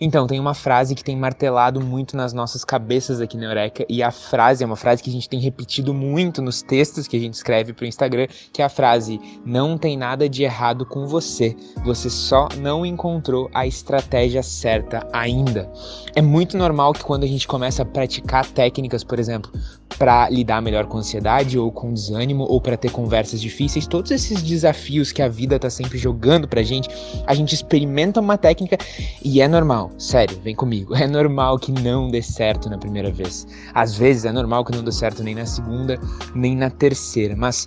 Então, tem uma frase que tem martelado muito nas nossas cabeças aqui na Eureka, e a frase é uma frase que a gente tem repetido muito nos textos que a gente escreve para o Instagram, que é a frase: Não tem nada de errado com você, você só não encontrou a estratégia certa ainda. É muito normal que quando a gente começa a praticar técnicas, por exemplo, para lidar melhor com ansiedade ou com desânimo ou para ter conversas difíceis, todos esses desafios que a vida está sempre jogando pra gente, a gente experimenta uma técnica e é normal, sério, vem comigo, é normal que não dê certo na primeira vez. Às vezes é normal que não dê certo nem na segunda, nem na terceira, mas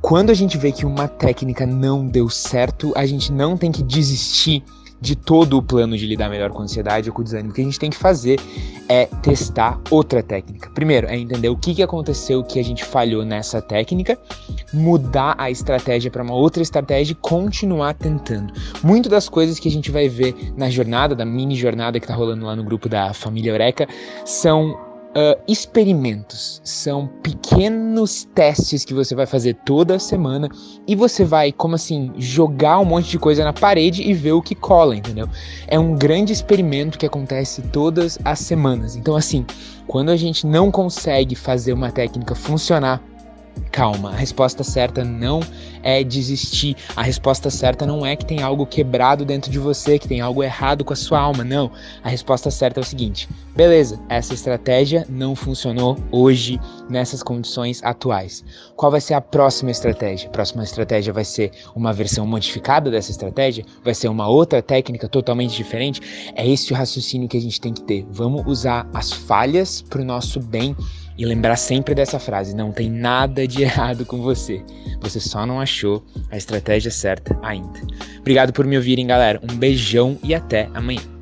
quando a gente vê que uma técnica não deu certo, a gente não tem que desistir de todo o plano de lidar melhor com a ansiedade ou com o desânimo. O que a gente tem que fazer é testar outra técnica. Primeiro, é entender o que, que aconteceu que a gente falhou nessa técnica, mudar a estratégia para uma outra estratégia e continuar tentando. Muito das coisas que a gente vai ver na jornada, da mini jornada que está rolando lá no grupo da família Eureka, são uh, experimentos, são pequenos testes que você vai fazer toda semana e você vai, como assim, jogar um monte de coisa na parede e ver o que cola, entendeu? É um grande experimento que acontece todas as semanas. Então, assim, quando a gente não consegue fazer uma técnica funcionar calma. A resposta certa não é desistir. A resposta certa não é que tem algo quebrado dentro de você, que tem algo errado com a sua alma. Não. A resposta certa é o seguinte: beleza, essa estratégia não funcionou hoje nessas condições atuais. Qual vai ser a próxima estratégia? A próxima estratégia vai ser uma versão modificada dessa estratégia? Vai ser uma outra técnica totalmente diferente? É esse o raciocínio que a gente tem que ter. Vamos usar as falhas para o nosso bem e lembrar sempre dessa frase: não tem nada de errado com você. Você só não achou a estratégia certa ainda. Obrigado por me ouvirem, galera. Um beijão e até amanhã.